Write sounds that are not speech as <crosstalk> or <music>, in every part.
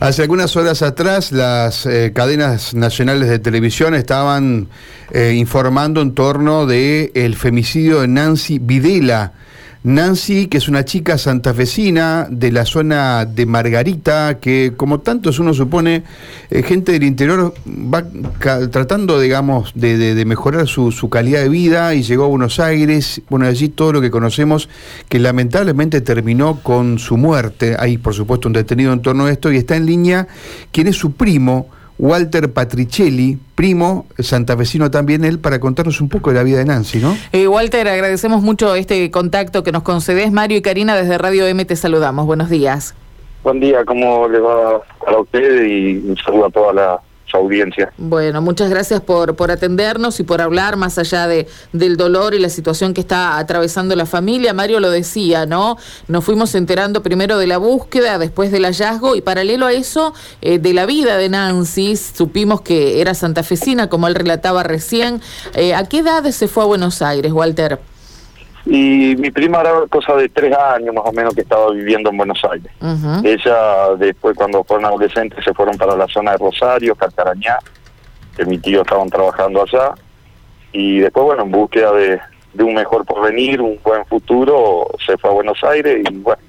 Hace algunas horas atrás las eh, cadenas nacionales de televisión estaban eh, informando en torno de el femicidio de Nancy Videla. Nancy, que es una chica santafesina de la zona de Margarita, que como tantos uno supone, eh, gente del interior va tratando, digamos, de, mejorar su, su, calidad de vida y llegó a Buenos Aires, bueno, allí todo lo que conocemos, que lamentablemente terminó con su muerte. Hay, por supuesto, un detenido en torno a esto y está en línea quien es su primo, Walter Patricelli, primo santafesino también él, para contarnos un poco de la vida de Nancy, ¿no? Eh, Walter, agradecemos mucho este contacto que nos concedes. Mario y Karina desde Radio M te saludamos. Buenos días. Buen día, ¿cómo le va a usted? Y un saludo a toda la audiencia. Bueno, muchas gracias por, por atendernos y por hablar más allá de, del dolor y la situación que está atravesando la familia. Mario lo decía, ¿no? Nos fuimos enterando primero de la búsqueda, después del hallazgo y paralelo a eso, eh, de la vida de Nancy, supimos que era santafesina, como él relataba recién. Eh, ¿A qué edad se fue a Buenos Aires, Walter? Y mi prima era cosa de tres años más o menos que estaba viviendo en Buenos Aires. Ella después cuando fueron adolescentes se fueron para la zona de Rosario, Carcarañá, que mi tío estaban trabajando allá. Y después, bueno, en búsqueda de, de un mejor porvenir, un buen futuro, se fue a Buenos Aires y bueno,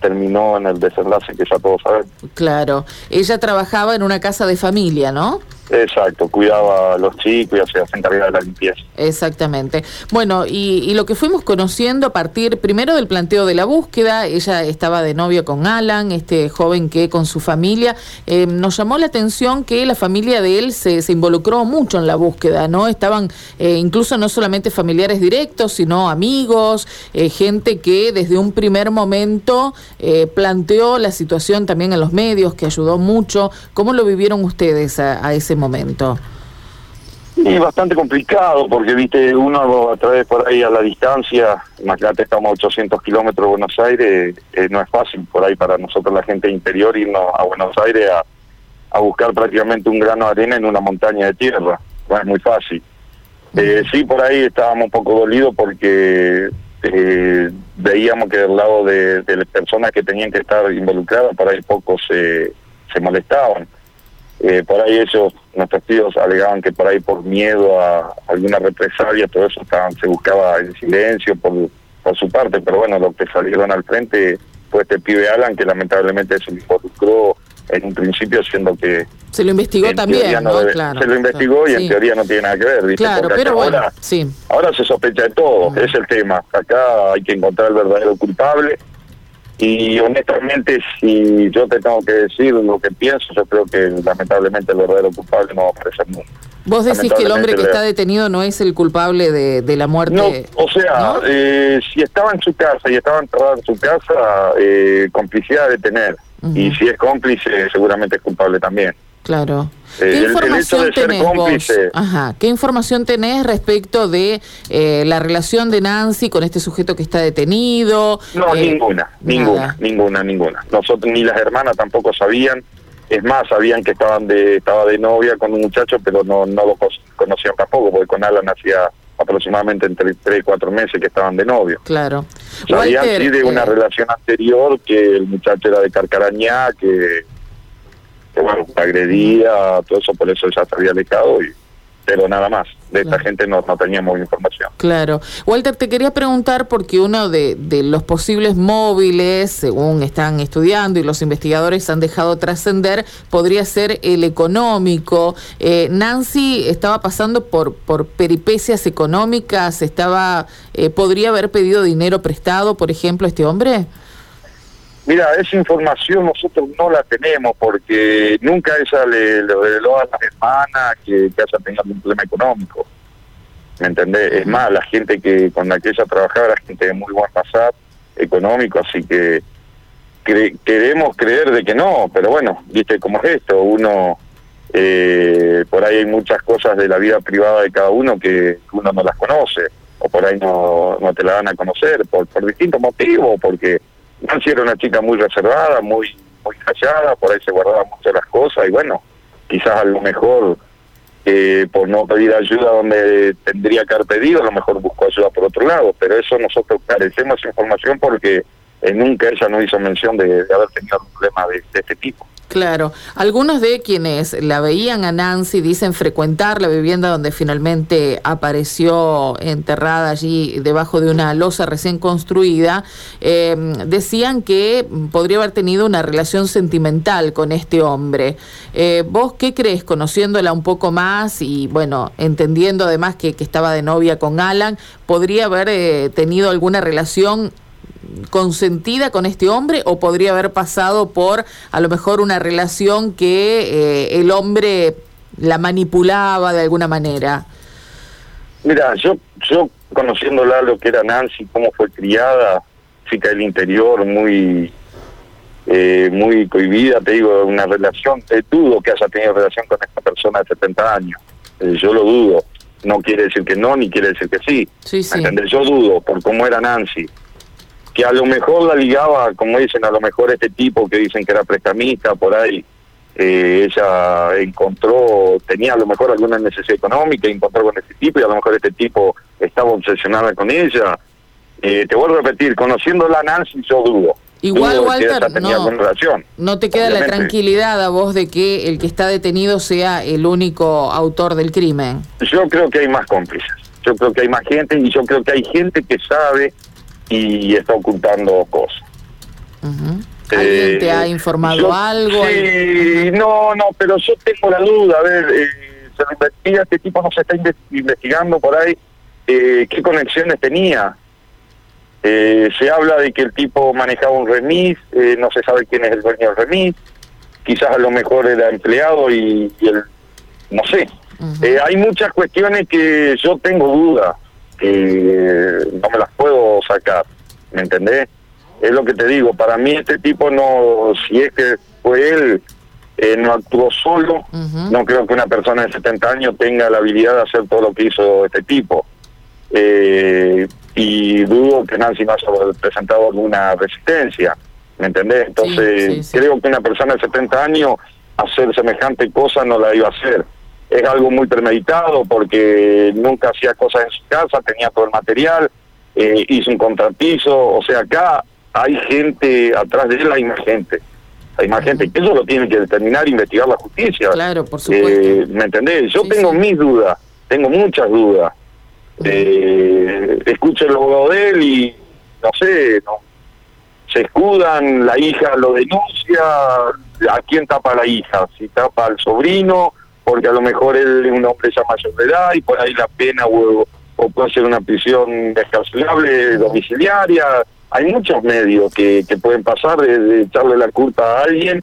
terminó en el desenlace que ya todos saben. Claro, ella trabajaba en una casa de familia, ¿no? Exacto, cuidaba a los chicos y se encargaba de la limpieza. Exactamente. Bueno, y, lo que fuimos conociendo a partir primero del planteo de la búsqueda, ella estaba de novio con Alan, este joven que con su familia, eh, nos llamó la atención que la familia de él se, se involucró mucho en la búsqueda, ¿no? Estaban eh, incluso no solamente familiares directos, sino amigos, eh, gente que desde un primer momento planteó la situación también en los medios, que ayudó mucho. ¿Cómo lo vivieron ustedes a, a ese momento? Momento? Y bastante complicado, porque viste, uno a través por ahí a la distancia, imagínate, estamos a 800 kilómetros de Buenos Aires, eh, no es fácil por ahí para nosotros la gente interior irnos a Buenos Aires a, a buscar prácticamente un grano de arena en una montaña de tierra, no es muy fácil. Eh, sí, por ahí estábamos un poco dolidos porque eh, veíamos que del lado de, las personas que tenían que estar involucradas, por ahí pocos se, se molestaban. Eh, por ahí ellos, nuestros tíos alegaban que por ahí por miedo a alguna represalia, todo eso estaban, se buscaba en silencio por, por su parte, pero bueno, lo que salieron al frente fue este pibe Alan, que lamentablemente se involucró en un principio siendo que... Se lo investigó también, ¿no? claro, se lo investigó y en teoría no tiene nada que ver, ¿viste? Claro, pero bueno, ahora, sí. ahora se sospecha de todo, es el tema. Acá hay que encontrar el verdadero culpable y honestamente, si yo te tengo que decir lo que pienso, yo creo que lamentablemente el verdadero culpable no va a aparecer nunca. ¿Vos decís que el hombre que está detenido no es el culpable de, de la muerte? No, o sea, eh, si estaba en su casa y estaba enterrado en su casa, eh, complicidad de tener. Y si es cómplice, seguramente es culpable también. Claro. Eh, ¿Qué información tenés vos? Ajá. ¿Qué información tenés respecto de eh, la relación de Nancy con este sujeto que está detenido? No, eh, ninguna, ninguna, ninguna, ninguna. Nosotros ni las hermanas tampoco sabían. Es más, sabían que estaban de estaba de novia con un muchacho, pero no no lo conocían tampoco, porque con Alan hacía aproximadamente entre tres y cuatro meses que estaban de novio. Claro. Sabían sí de una relación anterior que el muchacho era de Carcarañá, que que bueno, agredía, todo eso, por eso ya se había alejado y pero nada más. De esta gente no, no, teníamos información. Claro. Walter, te quería preguntar porque uno de, de, los posibles móviles, según están estudiando y los investigadores han dejado trascender, podría ser el económico. Eh, Nancy estaba pasando por, por peripecias económicas, estaba, eh, podría haber pedido dinero prestado, por ejemplo, a este hombre. Mira, esa información nosotros no la tenemos porque nunca ella le, le reveló a las hermanas que, que haya tenido un problema económico. ¿Me entendés? Es más, la gente que con la que ella trabajaba era gente de muy buen pasar económico, así que queremos creer de que no, pero bueno, viste cómo es esto, uno, eh, por ahí hay muchas cosas de la vida privada de cada uno que uno no las conoce, o por ahí no, no te la van a conocer, por, por distintos motivos, porque Nancy era una chica muy reservada, muy muy callada, por ahí se guardaba mucho las cosas y bueno, quizás a lo mejor eh, por no pedir ayuda donde tendría que haber pedido, a lo mejor buscó ayuda por otro lado, pero eso nosotros carecemos de información porque nunca ella nos hizo mención de, haber tenido un problema de, este tipo. Claro, algunos de quienes la veían a Nancy dicen frecuentar la vivienda donde finalmente apareció enterrada allí debajo de una losa recién construida, eh, decían que podría haber tenido una relación sentimental con este hombre. Eh, ¿Vos qué crees, conociéndola un poco más y bueno, entendiendo además que, estaba de novia con Alan, podría haber eh, tenido alguna relación consentida con este hombre o podría haber pasado por a lo mejor una relación que eh, el hombre la manipulaba de alguna manera? Mira, yo yo conociéndola lo que era Nancy, cómo fue criada, chica del interior, muy eh, muy cohibida, te digo, una relación, te dudo que haya tenido relación con esta persona de 70 años, eh, yo lo dudo, no quiere decir que no, ni quiere decir que sí, sí, sí. Yo dudo por cómo era Nancy, que a lo mejor la ligaba, como dicen, a lo mejor este tipo que dicen que era prestamista, por ahí, eh, ella encontró, tenía a lo mejor alguna necesidad económica, encontró con este tipo y a lo mejor este tipo estaba obsesionada con ella. Eh, te vuelvo a repetir, conociéndola a Nancy yo dudo. Igual, Walter, no, no te queda la tranquilidad a vos de que el que está detenido sea el único autor del crimen. Yo creo que hay más cómplices. Yo creo que hay más gente y yo creo que hay gente que sabe y está ocultando cosas. ¿Alguien te ha eh, informado algo? Sí, no, no, pero yo tengo la duda, a ver, eh, se lo investiga, este tipo no se está investigando por ahí eh, qué conexiones tenía. se habla de que el tipo manejaba un remis, no se sabe quién es el dueño del remis, quizás a lo mejor era empleado y, el, no sé. hay muchas cuestiones que yo tengo duda no me las sacar, ¿me entendés? Es lo que te digo, para mí este tipo no, si es que fue él, eh, no actuó solo, no creo que una persona de 70 años tenga la habilidad de hacer todo lo que hizo este tipo. Eh, y dudo que Nancy no haya presentado alguna resistencia, ¿me entendés? Entonces, creo que una persona de 70 años hacer semejante cosa no la iba a hacer es algo muy premeditado porque nunca hacía cosas en su casa, tenía todo el material, eh, hizo un contrapiso, o sea, acá hay gente, atrás de él hay más gente, hay más gente, que eso lo tiene que determinar, investigar la justicia. Claro, por supuesto. Eh, ¿Me entendés? Yo tengo mis dudas, tengo muchas dudas. Eh, escucho el abogado de él y, no sé, no, se escudan, la hija lo denuncia, ¿a quién tapa la hija? Si tapa al sobrino porque a lo mejor él es un hombre ya mayor de edad y por ahí la pena o, puede ser una prisión descarcelable, domiciliaria. Hay muchos medios que, que pueden pasar de, echarle la culpa a alguien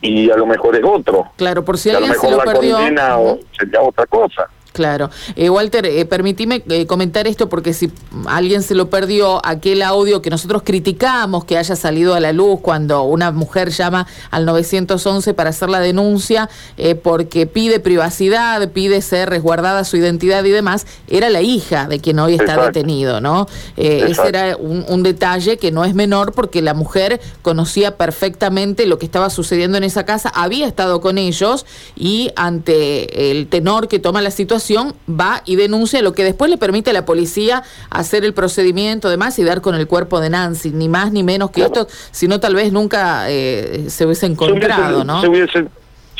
y a lo mejor es otro. Claro, por si alguien a lo mejor la perdió. condena o sería otra cosa. Claro. Eh, Walter, eh, permitime eh, comentar esto porque si alguien se lo perdió, aquel audio que nosotros criticamos que haya salido a la luz cuando una mujer llama al 911 para hacer la denuncia eh, porque pide privacidad, pide ser resguardada su identidad y demás, era la hija de quien hoy está detenido, ¿no? ese era un, un detalle que no es menor porque la mujer conocía perfectamente lo que estaba sucediendo en esa casa, había estado con ellos y ante el tenor que toma la situación, va y denuncia lo que después le permite a la policía hacer el procedimiento demás y dar con el cuerpo de Nancy, ni más ni menos que esto, sino tal vez nunca eh, se hubiese encontrado, ¿no?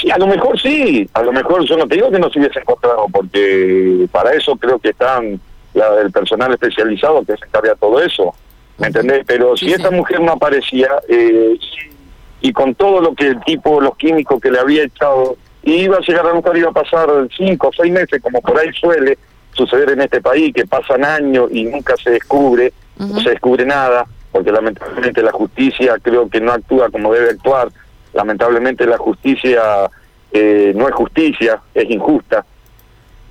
sí, a lo mejor sí, a lo mejor yo no te digo que no se hubiese encontrado, porque para eso creo que están la, el personal especializado que se encarga de todo eso, ¿me entendés? Pero si esta mujer no aparecía, eh, y con todo lo que el tipo, los químicos que le había echado y iba a llegar a lo iba a pasar cinco o seis meses, como por ahí suele suceder en este país, que pasan años y nunca se descubre, no se descubre nada, porque lamentablemente la justicia creo que no actúa como debe actuar, lamentablemente la justicia eh, no es justicia, es injusta.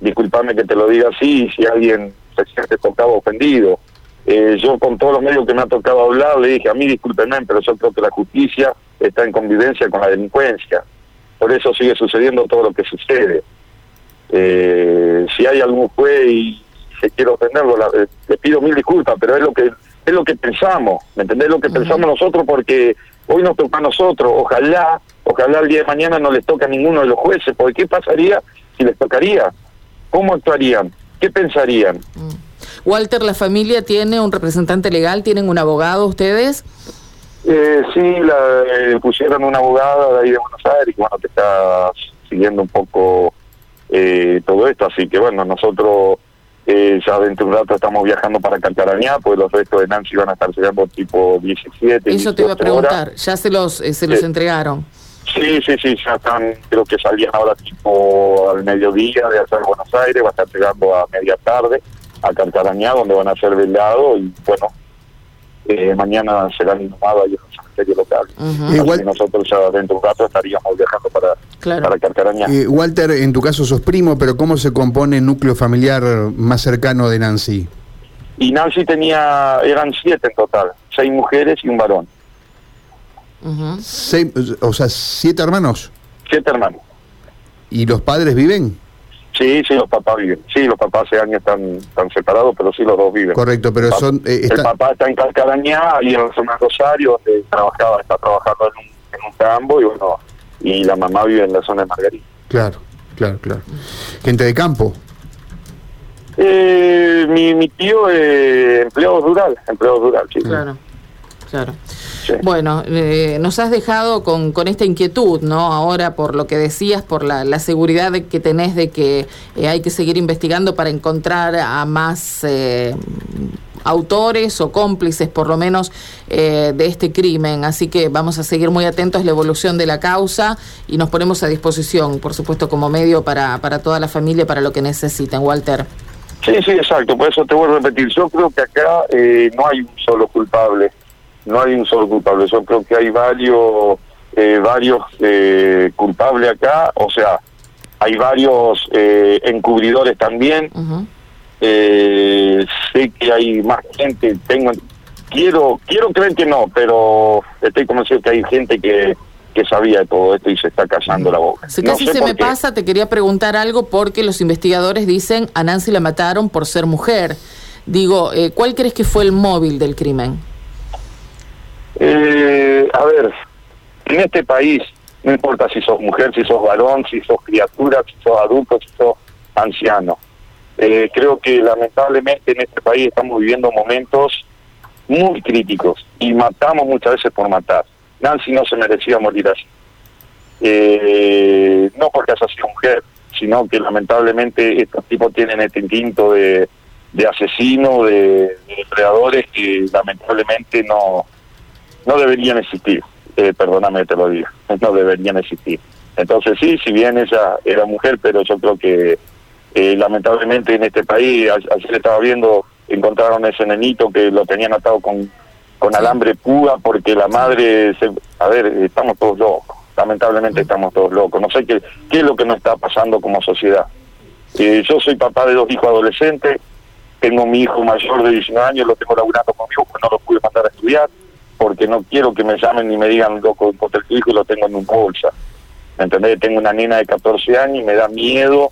Disculpame que te lo diga así, si alguien se siente tocado ofendido. Eh, yo con todos los medios que me ha tocado hablar le dije, a mí discúlpenme, pero yo creo que la justicia está en convivencia con la delincuencia por eso sigue sucediendo todo lo que sucede. Eh, si hay algún juez y se quiere ofenderlo, eh, le pido mil disculpas, pero es lo que es lo que pensamos, ¿me entendés? Lo que pensamos nosotros porque hoy nos toca a nosotros, ojalá, ojalá el día de mañana no les toque a ninguno de los jueces, porque ¿qué pasaría si les tocaría? ¿Cómo actuarían? ¿Qué pensarían? Walter, ¿la familia tiene un representante legal? ¿Tienen un abogado ustedes? Eh, sí, la, eh, pusieron una abogada de ahí de Buenos Aires que bueno, te está siguiendo un poco eh, todo esto, así que bueno, nosotros eh, ya dentro de un rato estamos viajando para Calcarañá, pues los restos de Nancy van a estar llegando tipo 17. Eso te iba a 18 preguntar, horas. ya se los, eh, se los entregaron. Sí, sí, sí, ya están, creo que salían ahora tipo al mediodía de de Buenos Aires, va a estar llegando a media tarde a Calcarañá, donde van a ser velados y bueno, eh, mañana serán inhumados ahí en el cementerio local. Igual- nosotros ya dentro de un rato estaríamos viajando para, Claro. para Calcarañá. Eh, Walter, en tu caso sos primo, pero ¿cómo se compone el núcleo familiar más cercano de Nancy? Y Nancy tenía, eran siete en total, seis mujeres y un varón, Ujú. Seis- o sea, siete hermanos. siete hermanos. ¿Y los padres viven? Sí, sí, los papás viven. Sí, los papás hace años están, están separados, pero sí los dos viven. Correcto, pero Pa- son... eh, El está- papá está en Calcarañá y en la zona de Rosario, donde trabajaba, está trabajando en un, en un campo y bueno, y la mamá vive en la zona de Margarita. Claro, claro, claro. Gente de campo. Eh, mi, mi tío eh, empleado rural, empleado rural, sí. Claro, claro. Sí. Bueno, eh, nos has dejado con, con esta inquietud, ¿no? Ahora por lo que decías, por la, la seguridad de que tenés de que eh, hay que seguir investigando para encontrar a más eh, autores o cómplices, por lo menos, eh, de este crimen. Así que vamos a seguir muy atentos a la evolución de la causa y nos ponemos a disposición, por supuesto, como medio para, para toda la familia, para lo que necesiten. Walter. Sí, sí, exacto. Por eso te vuelvo a repetir. Yo creo que acá eh, no hay un solo culpable. No hay un solo culpable. Yo creo que hay varios, eh, varios eh, culpables acá. O sea, hay varios eh, encubridores también. Eh, sé que hay más gente. Tengo, quiero, quiero creer que no, pero estoy convencido que hay gente que, que sabía de todo esto y se está callando la boca. Si No casi sé se me qué. pasa, te quería preguntar algo porque los investigadores dicen a Nancy la mataron por ser mujer. Digo, eh, ¿cuál crees que fue el móvil del crimen? Eh, a ver, en este país, no importa si sos mujer, si sos varón, si sos criatura, si sos adulto, si sos anciano. Eh, creo que lamentablemente en este país estamos viviendo momentos muy críticos y matamos muchas veces por matar. Nancy no se merecía morir así. Eh, no porque haya sido mujer, sino que lamentablemente estos tipos tienen este instinto de, de asesino, de, de depredadores que lamentablemente no, no deberían existir. Eh, perdóname te lo diga, <laughs> no deberían existir. Entonces sí, si bien ella era mujer, pero yo creo que eh, lamentablemente en este país, ayer estaba viendo, encontraron ese nenito que lo tenían atado con, con alambre púa porque la madre, se, a ver, estamos todos locos, lamentablemente estamos todos locos. No sé qué, qué es lo que nos está pasando como sociedad. Eh, yo soy papá de dos hijos adolescentes, tengo mi hijo mayor de 19 años, lo tengo laburando conmigo, pues no lo pude mandar a estudiar, porque no quiero que me llamen ni me digan, loco, encontré tu hijo y lo tengo en una bolsa. ¿Me entendés? Tengo una nena de 14 años y me da miedo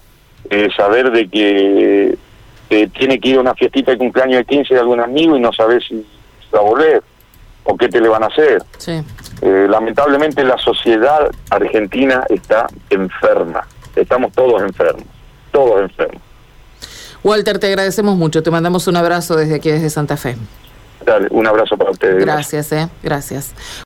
eh, saber de que eh, tiene que ir a una fiestita de cumpleaños de 15 de algún amigo y no sabe si va a volver o qué te le van a hacer. Sí. Eh, lamentablemente la sociedad argentina está enferma. Estamos todos enfermos, todos enfermos. Walter, te agradecemos mucho. Te mandamos un abrazo desde aquí, desde Santa Fe. Dale, un abrazo para ustedes. Gracias, eh. Gracias.